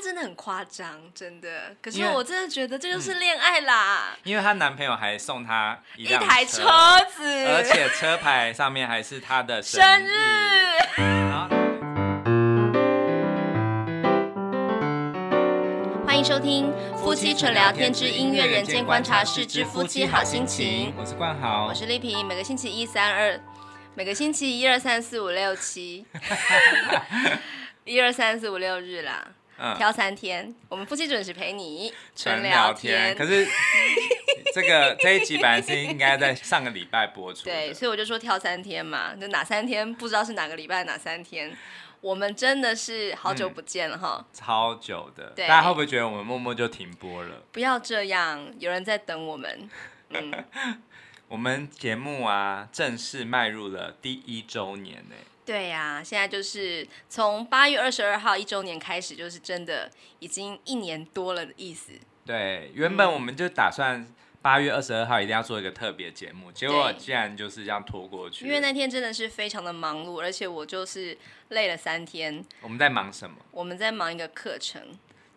她真的很夸张，真的。可是我真的觉得这就是恋爱啦。因为她男朋友还送她一台车子，而且车牌上面还是她的生日。生日。欢迎收听《夫妻纯聊天之音乐人间观察室之夫妻好心情》。我是冠豪，我是丽萍。每个星期一、三、二，每个星期一、二、三、四、五、六、七。一二三四五六日啦，嗯，挑三天，我们夫妻准时陪你纯聊天。可是这个 这一集本来是应该在上个礼拜播出，对，所以我就说挑三天嘛，就哪三天不知道是哪个礼拜哪三天。我们真的是好久不见了哈，嗯，超久的，大家会不会觉得我们默默就停播了？不要这样，有人在等我们。嗯，我们节目啊，正式迈入了第一周年呢。对呀、啊，现在就是从八月二十二号一周年开始，就是真的已经一年多了的意思。对，原本我们就打算八月二十二号一定要做一个特别节目，结果竟然就是这样拖过去。因为那天真的是非常的忙碌，而且我就是累了三天。我们在忙什么？我们在忙一个课程。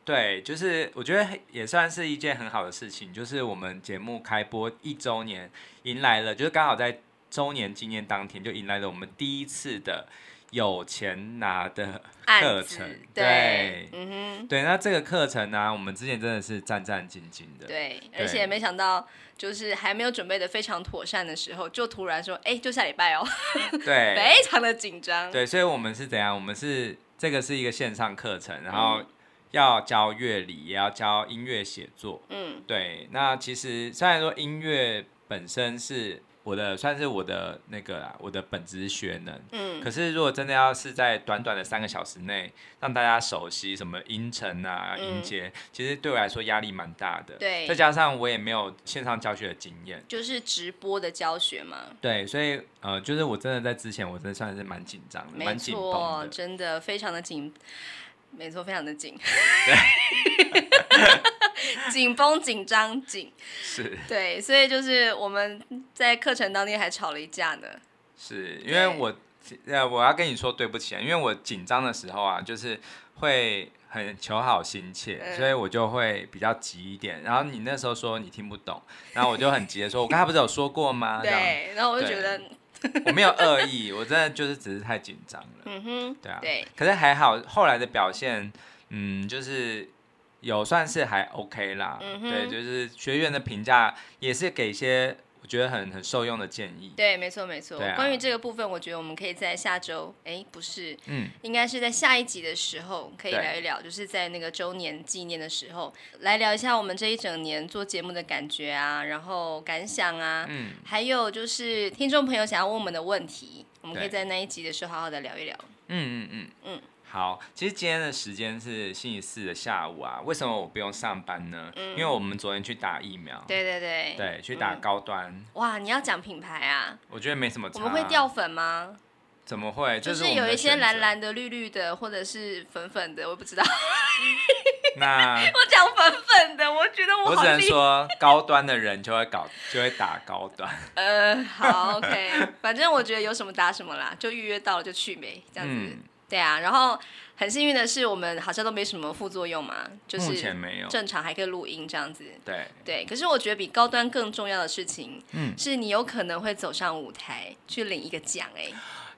对，就是我觉得也算是一件很好的事情，就是我们节目开播一周年，迎来了，就是刚好在。周年纪念当天，就迎来了我们第一次的有钱拿的课程。对，对，嗯哼，对。那这个课程呢、啊，我们之前真的是战战兢兢的。对，而且没想到，就是还没有准备的非常妥善的时候，就突然说，哎，就下礼拜哦。对，非常的紧张。对，所以我们是怎样？我们是这个是一个线上课程，然后要教乐理，也要教音乐写作。嗯，对。那其实虽然说音乐本身是。我的算是我的那个啦，我的本职学能。嗯。可是如果真的要是在短短的三个小时内让大家熟悉什么音程啊、音阶，其实对我来说压力蛮大的。对。再加上我也没有线上教学的经验。就是直播的教学嘛。对，所以呃，就是我真的在之前，我真的算是蛮紧张的，蛮紧绷的。真的非常的紧，没错，非常的紧。对。紧绷、紧张、紧，是，对，所以就是我们在课程当天还吵了一架呢。是因为我，呃，我要跟你说对不起啊，因为我紧张的时候啊，就是会很求好心切，嗯，所以我就会比较急一点。然后你那时候说你听不懂，然后我就很急的说，我刚才不是有说过吗？对，然后我就觉得我没有恶意，我真的就是只是太紧张了。嗯哼，对啊，对。可是还好，后来的表现，嗯，就是。有算是还 OK 啦，嗯、对，就是学员的评价也是给一些我觉得很很受用的建议。对，没错没错。啊、关于这个部分，我觉得我们可以在下周，哎，不是，嗯，应该是在下一集的时候可以聊一聊，就是在那个周年纪念的时候来聊一下我们这一整年做节目的感觉啊，然后感想啊，嗯，还有就是听众朋友想要问我们的问题，我们可以在那一集的时候好好的聊一聊。嗯嗯嗯嗯。好，其实今天的时间是星期四的下午啊。为什么我不用上班呢？嗯、因为我们昨天去打疫苗。对对对。对，去打高端。嗯、哇，你要讲品牌啊？我觉得没什么。我们会掉粉吗？怎么会？就是有一些蓝蓝的、绿绿的，或者是粉粉的，我不知道。那 我讲粉粉的，我觉得我只能说高端的人就会搞，就会打高端。呃，好，OK，反正我觉得有什么打什么啦，就预约到了就去呗，这样子。嗯对啊，然后很幸运的是，我们好像都没什么副作用嘛，就是目前没有，正常还可以录音这样子。对对，可是我觉得比高端更重要的事情，嗯，是你有可能会走上舞台去领一个奖哎。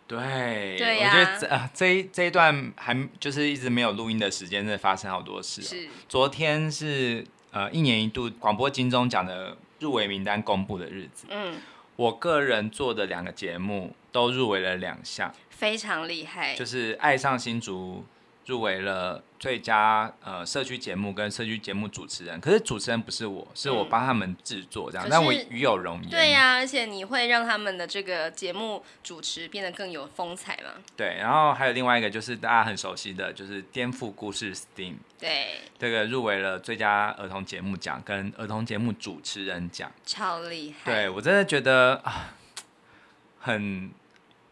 对，对、啊，我觉得这啊这一这一段还就是一直没有录音的时间，真的发生好多事、哦。是，昨天是呃一年一度广播金钟奖的入围名单公布的日子。嗯，我个人做的两个节目都入围了两项。非常厉害，就是《爱上新竹》入围了最佳呃社区节目跟社区节目主持人，可是主持人不是我，是我帮他们制作这样，但、嗯、我与有荣焉。对呀、啊，而且你会让他们的这个节目主持变得更有风采嘛？对，然后还有另外一个就是大家很熟悉的就是颠覆故事 STEAM，对，这个入围了最佳儿童节目奖跟儿童节目主持人奖，超厉害。对，我真的觉得啊，很。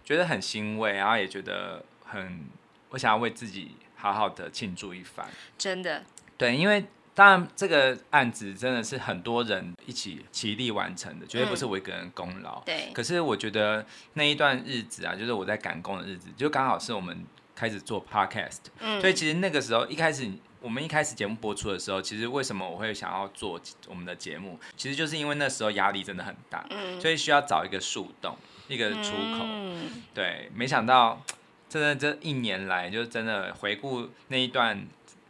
觉得很欣慰，然后也觉得很，我想要为自己好好的庆祝一番。真的，对，因为当然这个案子真的是很多人一起齐力完成的，绝对不是我一个人功劳。对、嗯。可是我觉得那一段日子啊，就是我在赶工的日子，就刚好是我们开始做 podcast，嗯，所以其实那个时候一开始我们一开始节目播出的时候，其实为什么我会想要做我们的节目，其实就是因为那时候压力真的很大，嗯，所以需要找一个树洞，一个出口，嗯，对，没想到真的这一年来，就真的回顾那一段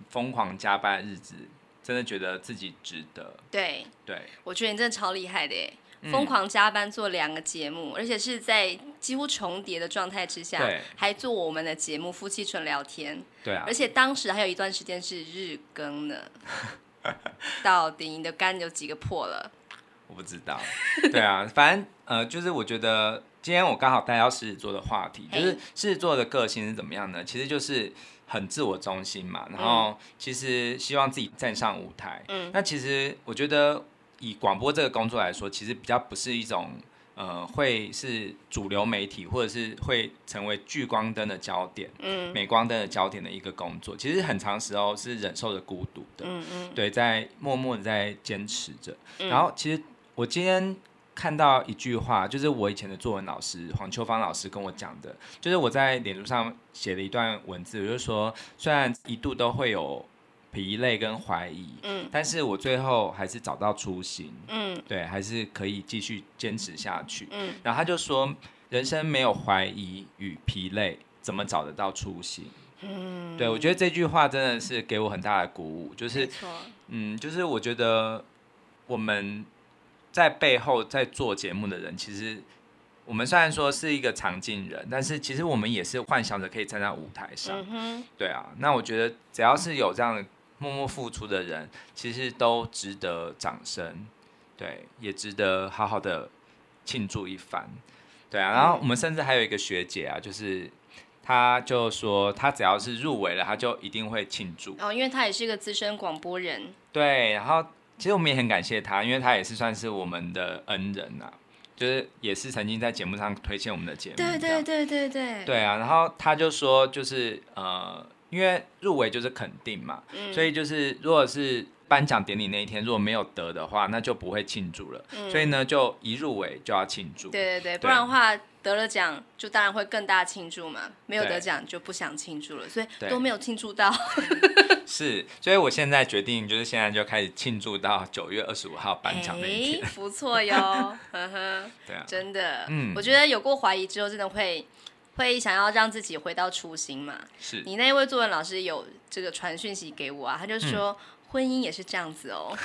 疯狂加班的日子，真的觉得自己值得，对，对，我觉得你真的超厉害的耶。疯狂加班做两个节目，而且是在几乎重叠的状态之下，还做我们的节目《夫妻纯聊天》。对啊，而且当时还有一段时间是日更呢。到底你的肝有几个破了？我不知道。对啊，反正呃，就是我觉得今天我刚好带到狮子座的话题，就是狮子座的个性是怎么样呢？其实就是很自我中心嘛，然后其实希望自己站上舞台。嗯，那其实我觉得。以广播这个工作来说，其实比较不是一种，呃，会是主流媒体，或者是会成为聚光灯的焦点，嗯，镁光灯的焦点的一个工作。其实很长时候是忍受着孤独的，嗯嗯，对，在默默的在坚持着。然后，其实我今天看到一句话，就是我以前的作文老师黄秋芳老师跟我讲的，就是我在脸书上写了一段文字，就是说，虽然一度都会有。疲累跟怀疑，嗯，但是我最后还是找到初心，嗯，对，还是可以继续坚持下去，嗯，然后他就说，人生没有怀疑与疲累，怎么找得到初心？嗯，对，我觉得这句话真的是给我很大的鼓舞，就是，嗯，就是我觉得我们在背后在做节目的人，其实我们虽然说是一个常进人，但是其实我们也是幻想着可以站在舞台上，嗯，对啊，那我觉得只要是有这样的。默默付出的人，其实都值得掌声，对，也值得好好的庆祝一番，对啊。然后我们甚至还有一个学姐啊，就是她就说，她只要是入围了，她就一定会庆祝。哦，因为她也是一个资深广播人。对，然后其实我们也很感谢他，因为他也是算是我们的恩人呐、啊，就是也是曾经在节目上推荐我们的节目。对对对对对。对啊，然后他就说，就是呃。因为入围就是肯定嘛，嗯、所以就是如果是颁奖典礼那一天如果没有得的话，那就不会庆祝了。嗯、所以呢，就一入围就要庆祝。对对对，不然的话得了奖就当然会更大庆祝嘛，没有得奖就不想庆祝了，所以都没有庆祝到。是，所以我现在决定就是现在就开始庆祝到九月二十五号颁奖那一天。不错哟，呵呵，对啊，真的，嗯，我觉得有过怀疑之后，真的会。会想要让自己回到初心嘛？是你那一位作文老师有这个传讯息给我啊？他就说、嗯、婚姻也是这样子哦。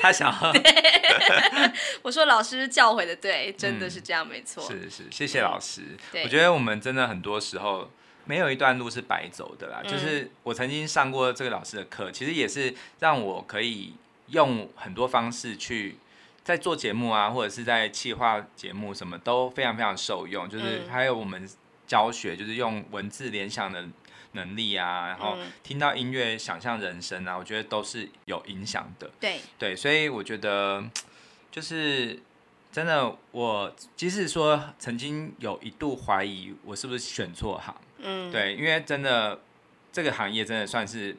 他想要，我说老师教诲的对，真的是这样，没错。是是，谢谢老师。我觉得我们真的很多时候没有一段路是白走的啦。嗯、就是我曾经上过这个老师的课，其实也是让我可以用很多方式去。在做节目啊，或者是在企划节目，什么都非常非常受用。就是还有我们教学，就是用文字联想的能力啊，然后听到音乐想象人生啊，我觉得都是有影响的。对。对，所以我觉得就是真的，我即使说曾经有一度怀疑我是不是选错行，嗯，对，因为真的这个行业真的算是。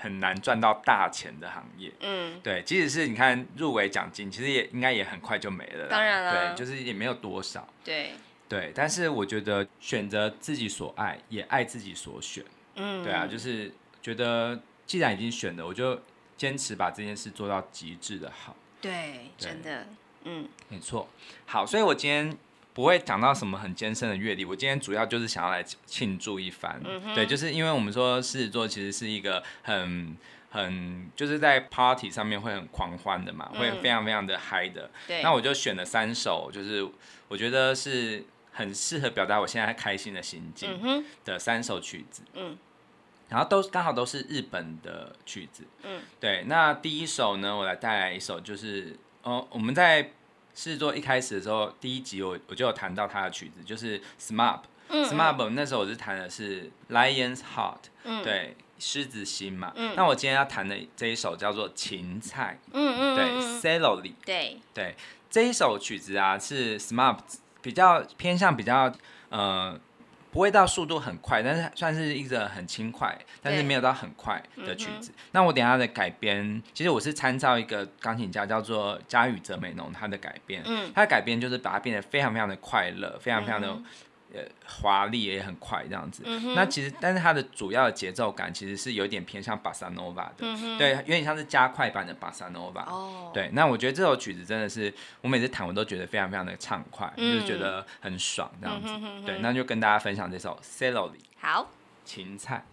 很难赚到大钱的行业，嗯，对，即使是你看入围奖金，其实也应该也很快就没了，当然了，对，就是也没有多少，对，对，但是我觉得选择自己所爱，也爱自己所选，嗯，对啊，就是觉得既然已经选了，我就坚持把这件事做到极致的好，对，对真的，嗯，没错，好，所以我今天。不会讲到什么很艰深的阅历，我今天主要就是想要来庆祝一番，嗯、对，就是因为我们说狮子座其实是一个很很就是在 party 上面会很狂欢的嘛，嗯、会非常非常的嗨的。对。那我就选了三首，就是我觉得是很适合表达我现在开心的心境的三首曲子。嗯，然后都刚好都是日本的曲子。嗯，对。那第一首呢，我来带来一首，就是哦，我们在。试作一开始的时候，第一集我我就有谈到他的曲子，就是 SMAP。嗯，SMAP 那时候我是弹的是 Lion's Heart，嗯，对，狮子心嘛。嗯，那我今天要弹的这一首叫做芹菜。嗯嗯，对，Celery。对对，这一首曲子啊是 SMAP 比较偏向比较呃。不会到速度很快，但是算是一个很轻快，但是没有到很快的曲子。嗯、那我等下的改编，其实我是参照一个钢琴家叫做佳宇泽美浓他的改编。嗯，他的改编就是把它变得非常非常的快乐，非常非常的呃华丽也很快这样子。嗯、那其实，但是它的主要的节奏感其实是有点偏向巴萨诺瓦的，嗯、对，有点像是加快版的巴萨诺瓦。哦，对，那我觉得这首曲子真的是我每次弹我都觉得非常非常的畅快，嗯、就是觉得很爽这样子。对，那就跟大家分享这首 Celery 好芹菜。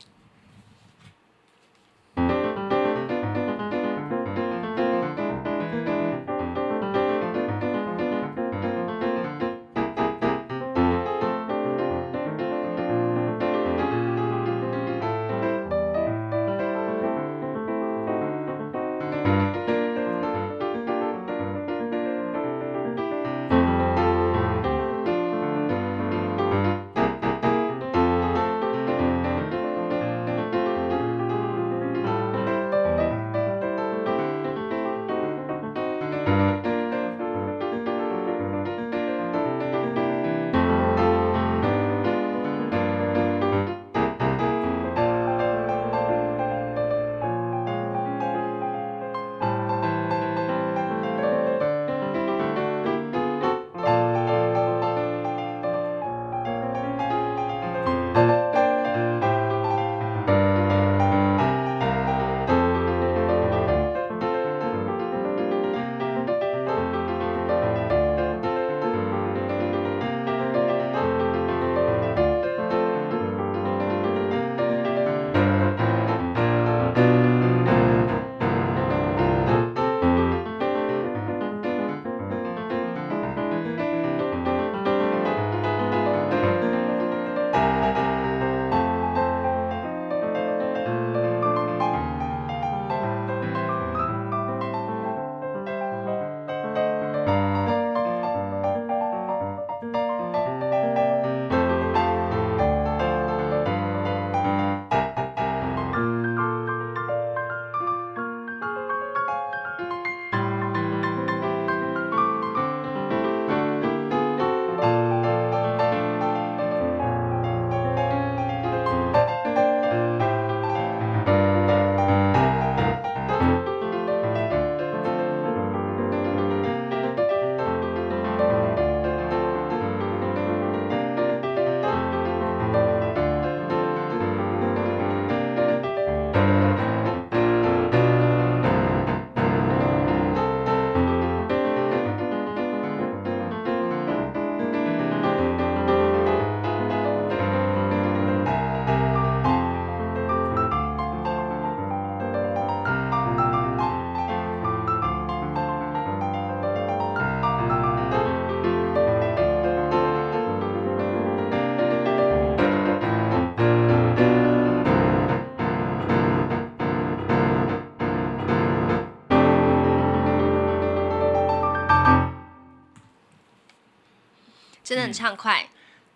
真的很畅快，嗯，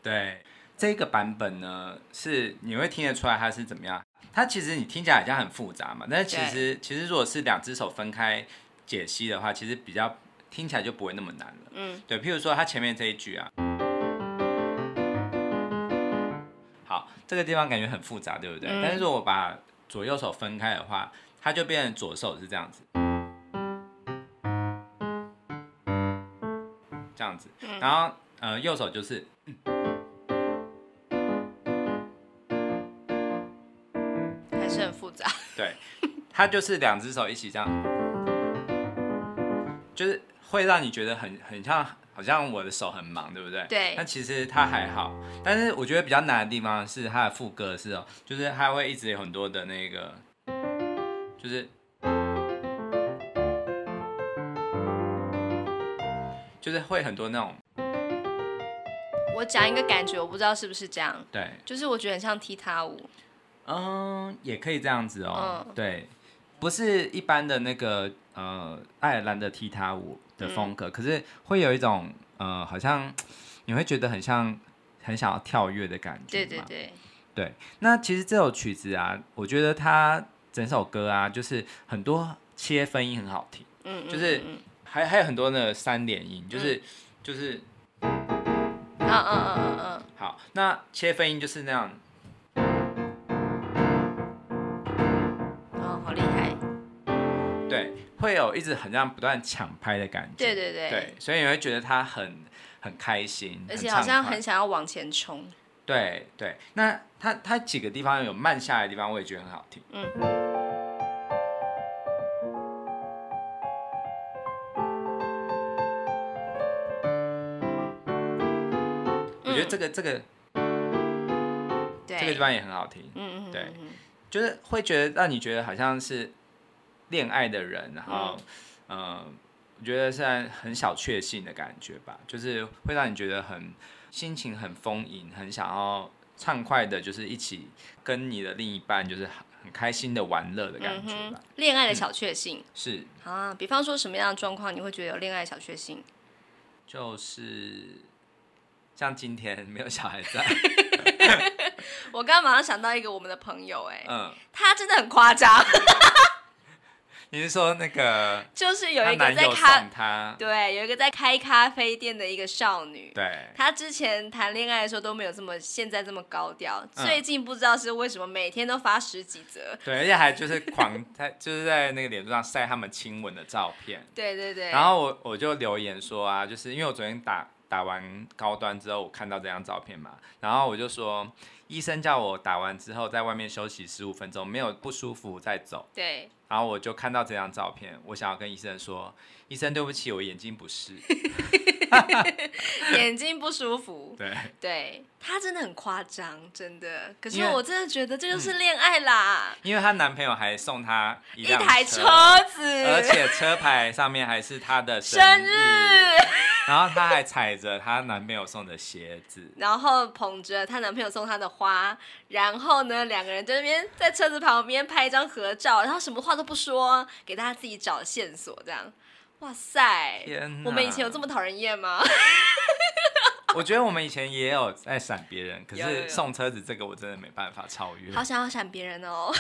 对这个版本呢，是你会听得出来它是怎么样？它其实你听起来好像很复杂嘛，但是其实其实如果是两只手分开解析的话，其实比较听起来就不会那么难了。嗯，对，譬如说它前面这一句啊，好，这个地方感觉很复杂，对不对？嗯，但是如果我把左右手分开的话，它就变成左手是这样子，这样子，然后。呃，右手就是，还是很复杂。对，它就是两只手一起这样，就是会让你觉得很很像，好像我的手很忙，对不对？对。那其实它还好，但是我觉得比较难的地方是它的副歌是哦，就是它会一直有很多的那个，就是，就是会很多那种。我讲一个感觉，我不知道是不是这样。对，就是我觉得很像踢踏舞。嗯，也可以这样子哦。嗯、对，不是一般的那个呃爱尔兰的踢踏舞的风格，嗯、可是会有一种呃好像你会觉得很像很想要跳跃的感觉。对对对。对，那其实这首曲子啊，我觉得它整首歌啊，就是很多切分音很好听。嗯，嗯，嗯，就是还还有很多的三连音，就是、嗯、就是。嗯嗯嗯嗯嗯，好，那切分音就是那样。哦，好厉害。对，会有一直很像不断抢拍的感觉。对对对，对，所以你会觉得他很很开心，而且好像很想要往前冲。对对，那他他几个地方有慢下来的地方，我也觉得很好听。嗯。个这个，这个地方也很好听。嗯嗯。对，就是会觉得让你觉得好像是恋爱的人，然后嗯、呃，我觉得是很小确幸的感觉吧，就是会让你觉得很。心情很丰盈，很想要畅快的，就是一起跟你的另一半，就是很开心的玩乐的感觉吧。恋、嗯、爱的小确幸、嗯、是啊，比方说什么样的状况你会觉得有恋爱小确幸？就是像今天没有小孩在。我刚刚马上想到一个我们的朋友、欸，哎，嗯，他真的很夸张。你是说那个？就是有一个在开，对，有一个在开咖啡店的一个少女。对。她之前谈恋爱的时候都没有这么现在这么高调，嗯，最近不知道是为什么每天都发十几则。对，而且还就是狂 他就是在那个脸书上晒他们亲吻的照片。对对对。然后我我就留言说啊，就是因为我昨天打打完高端之后，我看到这张照片嘛，然后我就说。医生叫我打完之后在外面休息十五分钟，没有不舒服再走。对。然后我就看到这张照片，我想要跟医生说：“医生，对不起，我眼睛不适。”眼睛不舒服。对。对，他真的很夸张，真的。可是我真的觉得这就是恋爱啦。因为她男朋友还送她一，一台车子，而且车牌上面还是她的生日。生日然后她还踩着她男朋友送的鞋子，然后捧着她男朋友送她的花，然后呢，两个人在那边在车子旁边拍一张合照，然后什么话都不说，给大家自己找线索，这样。哇塞！天，我们以前有这么讨人厌吗？我觉得我们以前也有在闪别人，可是送车子这个我真的没办法超越。好想要闪别人哦。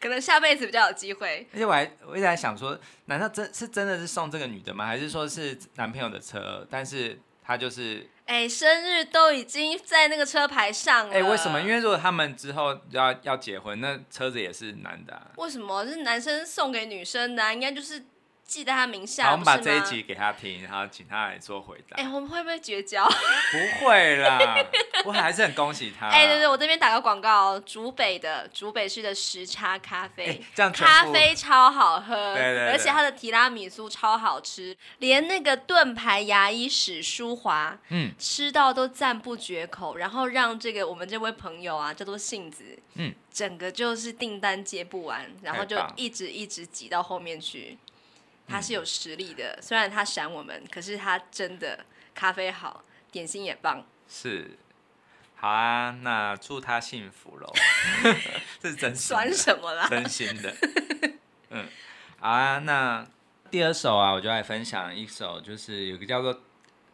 可能下辈子比较有机会。而且我还我一直在想说，难道真是真的是送这个女的吗？还是说是男朋友的车？但是他就是哎、欸，生日都已经在那个车牌上了。哎、欸，为什么？因为如果他们之后要要结婚，那车子也是男的、啊。为什么？是男生送给女生的、啊，应该就是。记在他名下。好，我们把这一集给他听，然后请他来做回答。哎、欸，我们会不会绝交？不会啦，我还是很恭喜他。哎、欸，对对，我这边打个广告哦，竹北的竹北市的时差咖啡，欸、这样咖啡超好喝，对对对，而且它的提拉米苏超好吃，连那个盾牌牙医史书华，嗯，吃到都赞不绝口，然后让这个我们这位朋友啊叫做杏子，嗯，整个就是订单接不完，然后就一直一直挤到后面去。他是有实力的，嗯、虽然他闪我们，可是他真的咖啡好，点心也棒。是，好啊，那祝他幸福喽。这是真心酸。什么啦？真心的。嗯，好啊，那第二首啊，我就来分享一首，就是有个叫做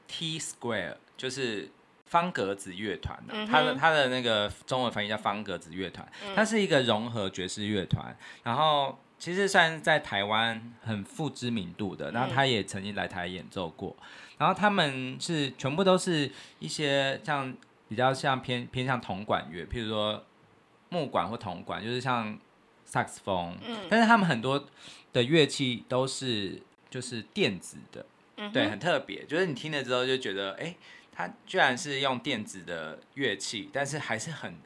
T Square，就是方格子乐团的，他的他的那个中文翻译叫方格子乐团，它是一个融合爵士乐团，然后。其实算是在台湾很富知名度的，然后他也曾经来台演奏过，然后他们是全部都是一些像比较像偏偏向铜管乐，譬如说木管或铜管，就是像萨克斯风，嗯。但是他们很多的乐器都是就是电子的，对，很特别，就是你听了之后就觉得，哎，他居然是用电子的乐器，但是还是很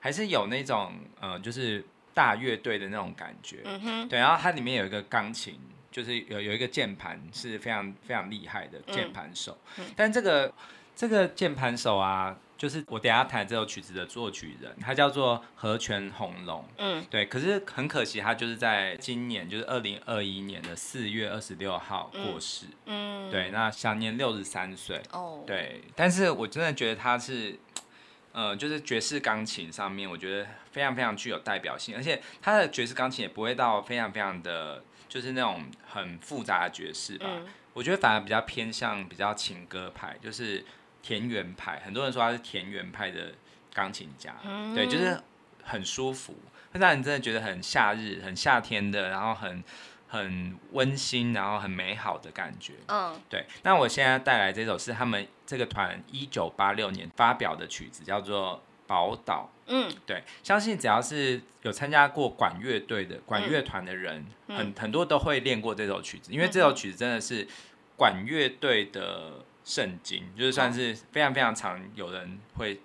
还是有那种呃，就是。大乐队的那种感觉，嗯哼，对，然后它里面有一个钢琴，就是有有一个键盘是非常非常厉害的键盘手，嗯。嗯、但这个这个键盘手啊，就是我等下弹这首曲子的作曲人，他叫做河泉红龙，嗯，对，可是很可惜，他就是在今年，就是二零二一年的四月二十六号过世，嗯，对，那享年六十三岁，哦，对，但是我真的觉得他是。呃，就是爵士钢琴上面，我觉得非常非常具有代表性，而且他的爵士钢琴也不会到非常非常的，就是那种很复杂的爵士吧。嗯、我觉得反而比较偏向比较情歌派，就是田园派。很多人说他是田园派的钢琴家，嗯、对，就是很舒服，会让你真的觉得很夏日、很夏天的，然后很。很温馨，然后很美好的感觉。嗯，对。那我现在带来这首是他们这个团一九八六年发表的曲子，叫做宝岛。嗯，对，相信只要是有参加过管乐队的管乐团的人，嗯、很很多都会练过这首曲子，因为这首曲子真的是管乐队的圣经，嗯、就是算是非常非常常有人会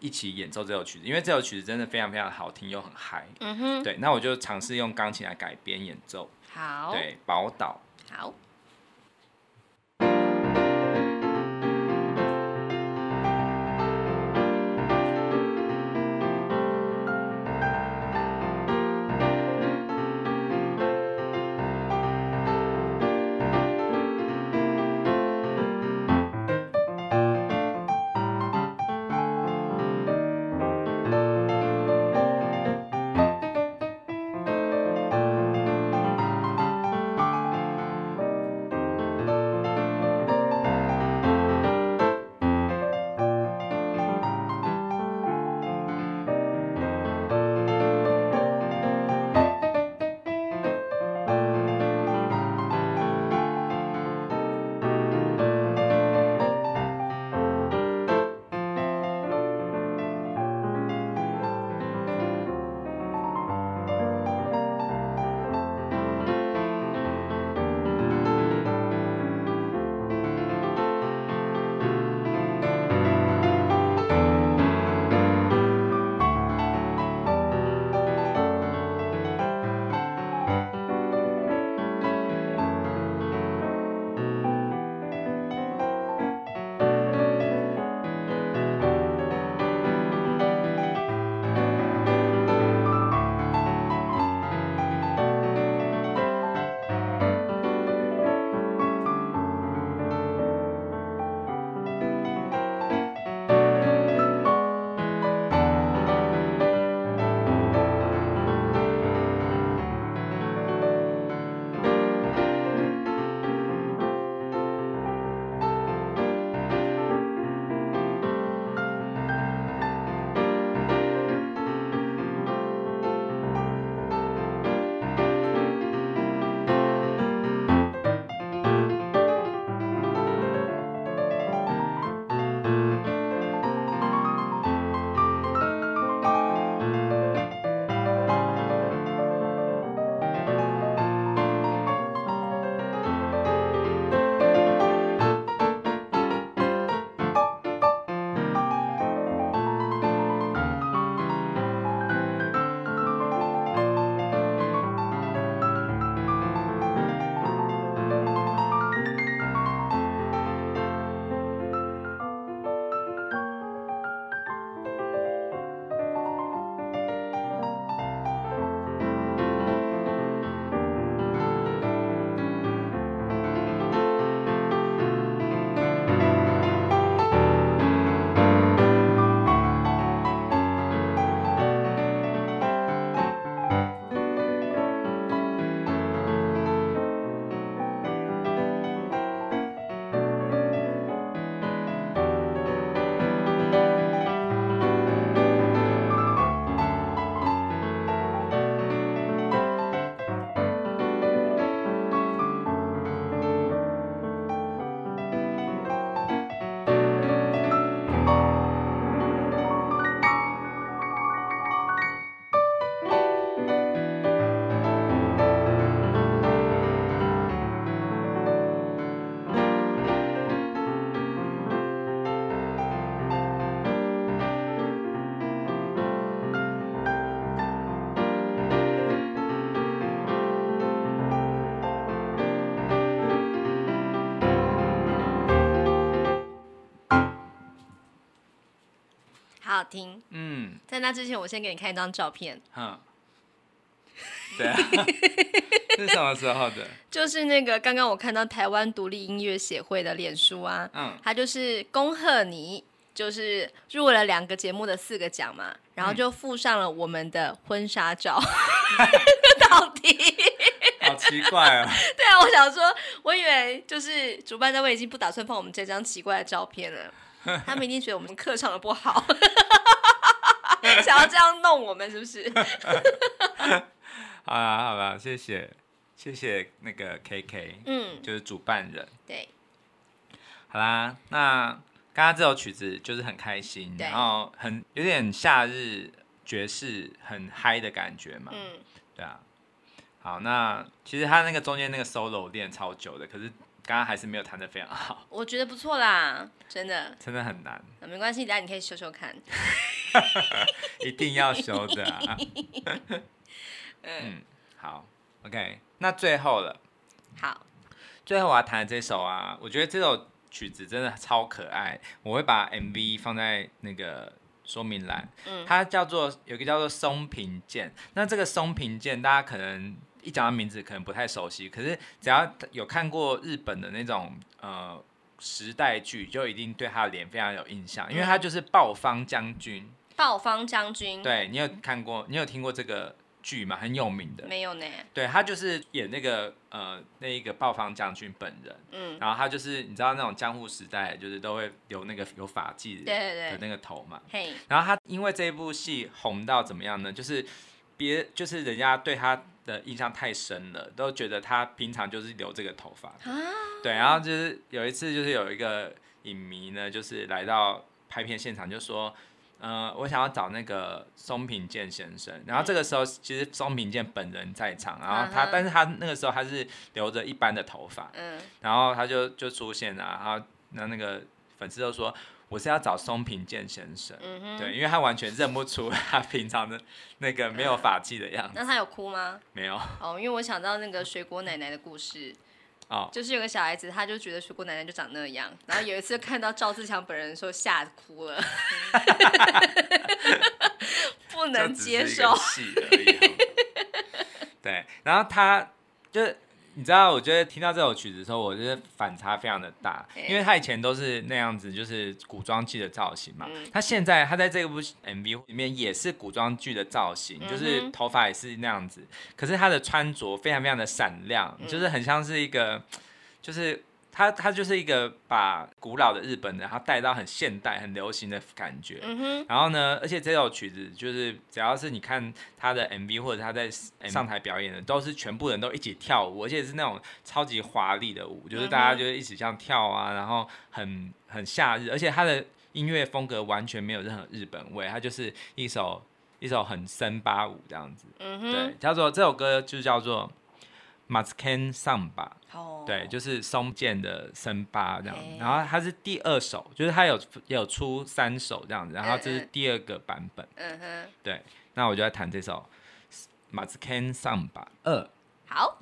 一起演奏这首曲子，因为这首曲子真的非常非常好听又很嗨。嗯哼，对，那我就尝试用钢琴来改编演奏。好，对，宝岛。好。好听，嗯，在那之前，我先给你看一张照片。嗯，对啊，是什么时候的？就是那个刚刚我看到台湾独立音乐协会的脸书啊，嗯，他就是恭贺你，就是入了两个节目的四个奖嘛，然后就附上了我们的婚纱照，到底好奇怪啊！对啊，我想说，我以为就是主办单位已经不打算放我们这张奇怪的照片了。他们一定觉得我们客唱的不好，想要这样弄我们，是不是？好啦好啦，谢谢谢谢那个 KK，嗯，就是主办人。对，好啦，那刚刚这首曲子就是很开心，然后很有点夏日爵士很嗨的感觉嘛。嗯，对啊。好，那其实他那个中间那个 solo 练超久的，可是刚刚还是没有弹的非常好。我觉得不错啦，真的。真的很难。那没关系，等下你可以修修看。一定要修的啊。嗯，好，OK，那最后了。好，最后我要弹的这首啊，我觉得这首。曲子真的超可爱，我会把 MV 放在那个说明栏。嗯，它叫做有个叫做松平健，那这个松平健大家可能一讲到名字可能不太熟悉，可是只要有看过日本的那种呃时代剧，就一定对他的脸非常有印象，因为他就是暴方将军。暴方将军，对，你有看过，你有听过这个？剧吗，很有名的。没有呢。对，他就是演那个呃那一个暴方将军本人。嗯。然后他就是你知道那种江户时代，就是都会留那个有发髻的那个头嘛。对对对。然后他因为这一部戏红到怎么样呢？就是别就是人家对他的印象太深了，都觉得他平常就是留这个头发。啊。对，然后就是有一次就是有一个影迷呢，就是来到拍片现场，就说。呃，我想要找那个松平健先生，然后这个时候其实松平健本人在场，然后他，但是他那个时候他是留着一般的头发，嗯，然后他就就出现了，然后那那个粉丝就说我是要找松平健先生，嗯，对，因为他完全认不出他平常的那个没有发髻的样子。那他有哭吗？没有。哦，因为我想到那个水果奶奶的故事。哦，就是有个小孩子，他就觉得水果奶奶就长那样，然后有一次看到赵自强本人的时候，吓哭了，不能接受。对，然后他就。你知道，我觉得听到这首曲子的时候，我觉得反差非常的大，因为他以前都是那样子，就是古装剧的造型嘛。他现在他在这部 MV 里面也是古装剧的造型，就是头发也是那样子，可是他的穿着非常非常的闪亮，就是很像是一个，就是。他他就是一个把古老的日本的，然后带到很现代、很流行的感觉。嗯哼。然后呢，而且这首曲子就是只要是你看他的 MV 或者他在上台表演的，都是全部人都一起跳舞，而且是那种超级华丽的舞，就是大家就是一起这样跳啊，然后很很夏日，而且他的音乐风格完全没有任何日本味，他就是一首一首很森巴舞这样子。嗯哼。对，叫做这首歌就叫做。马斯肯桑巴，对，就是松健的森巴这样子。然后它是第二首，就是它有有出三首这样子，然后这是第二个版本。嗯哼，对，那我就要弹这首马斯肯桑巴二。好。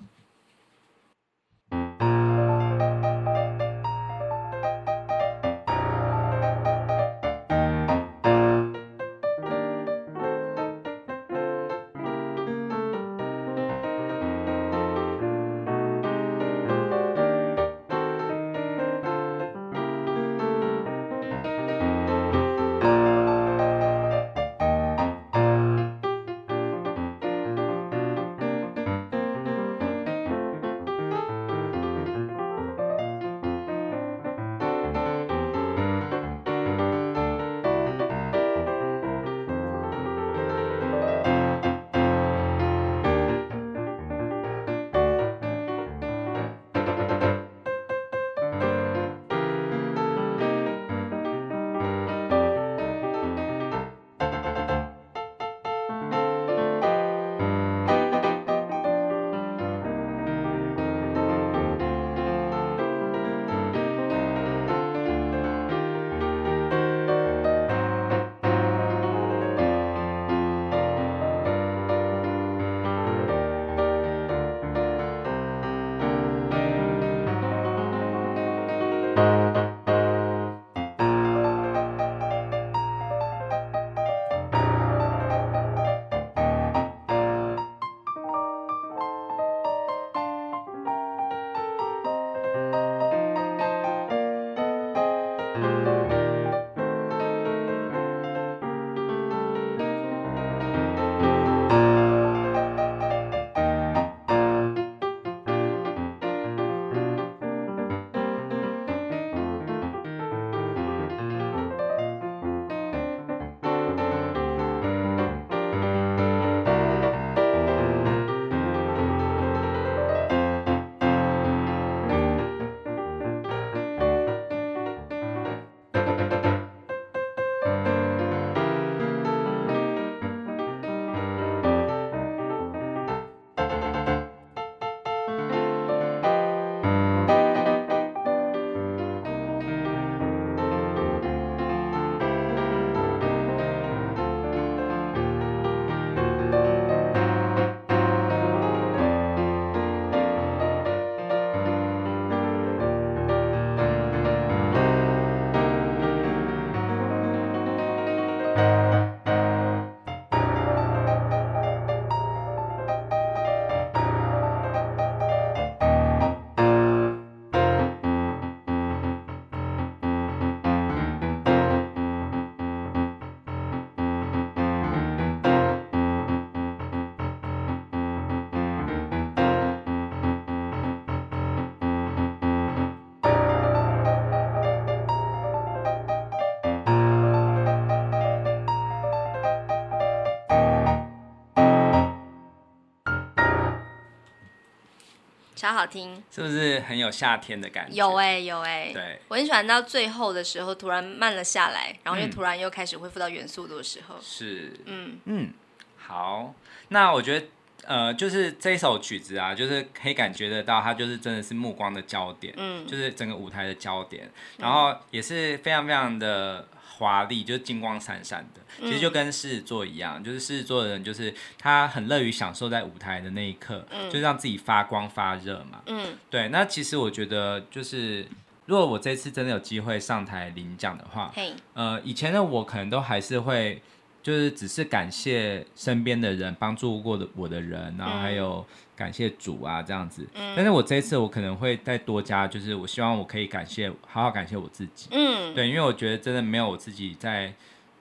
超好听，是不是很有夏天的感觉？有哎、欸，有哎、欸，对，我很喜欢到最后的时候突然慢了下来，然后又突然又开始恢复到原速度的时候。是，嗯。嗯，好，那我觉得呃，就是这一首曲子啊，就是可以感觉得到，它就是真的是目光的焦点，嗯，就是整个舞台的焦点，然后也是非常非常的。华丽就是金光闪闪的，其实就跟狮子座一样，嗯、就是狮子座的人，就是他很乐于享受在舞台的那一刻，嗯、就让自己发光发热嘛。嗯，对。那其实我觉得，就是如果我这次真的有机会上台领奖的话，呃，以前的我可能都还是会，就是只是感谢身边的人，帮助过的我的人，然后还有。嗯感谢主啊，这样子。嗯，但是我这一次我可能会再多加，就是我希望我可以感谢，好好感谢我自己。嗯，对，因为我觉得真的没有我自己在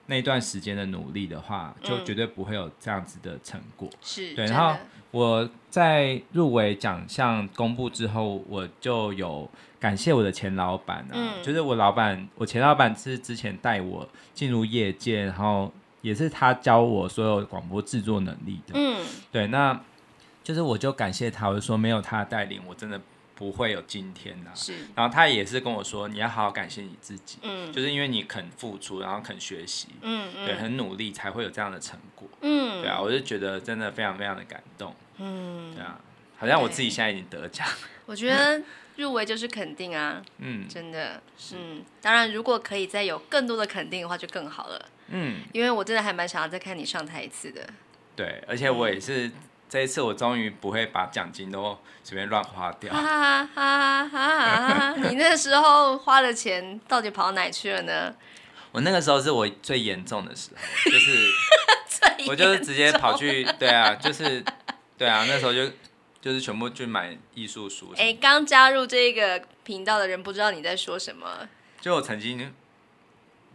那段时间的努力的话，就绝对不会有这样子的成果。是，对。然后我在入围奖项公布之后，我就有感谢我的前老板啊，嗯，就是我老板，我前老板是之前带我进入业界，然后也是他教我所有广播制作能力的。嗯，对，那。就是我就感谢他，我就说没有他的带领，我真的不会有今天呐、啊。是，然后他也是跟我说，你要好好感谢你自己，嗯，就是因为你肯付出，然后肯学习，嗯嗯，对，很努力才会有这样的成果，嗯，对啊，我就觉得真的非常非常的感动，嗯，对啊，好像我自己现在已经得奖，我觉得入围就是肯定啊，嗯，真的，是嗯，当然如果可以再有更多的肯定的话就更好了，嗯，因为我真的还蛮想要再看你上台一次的，对，而且我也是。这一次我终于不会把奖金都随便乱花掉。哈哈哈哈哈！你那时候花的钱到底跑到哪去了呢？我那个时候是我最严重的时候，就是 我就是直接跑去，对啊，就是对啊，那时候就就是全部去买艺术书。哎，刚加入这个频道的人不知道你在说什么。就我曾经。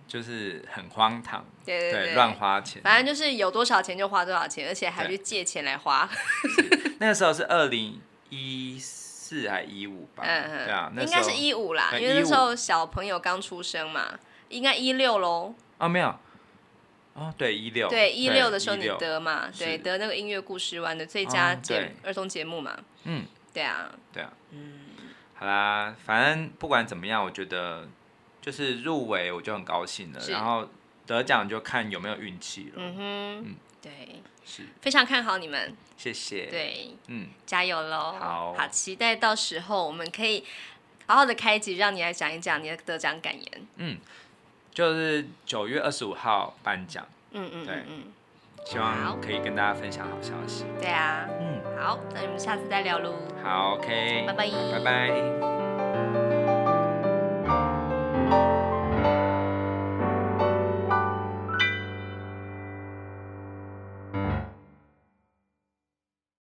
就是很荒唐，对对对，乱花钱，反正就是有多少钱就花多少钱，而且还去借钱来花。那个时候是二零一四还一五吧？嗯嗯，对啊，应该是一五啦，因为那时候小朋友刚出生嘛，应该一六喽。哦，没有，哦，对，一六，对一六的时候你得嘛，对，得那个音乐故事湾的最佳节儿童节目嘛。嗯，对啊，对啊，嗯，好啦，反正不管怎么样，我觉得。就是入围我就很高兴了，然后得奖就看有没有运气了。嗯哼，嗯，对，是非常看好你们，谢谢。对，嗯，加油喽！好，好期待到时候我们可以好好的开集，让你来讲一讲你的得奖感言。嗯，就是九月二十五号颁奖。嗯嗯，对，嗯，希望可以跟大家分享好消息。对啊，嗯，好，那我们下次再聊喽。好，OK，拜拜，拜拜。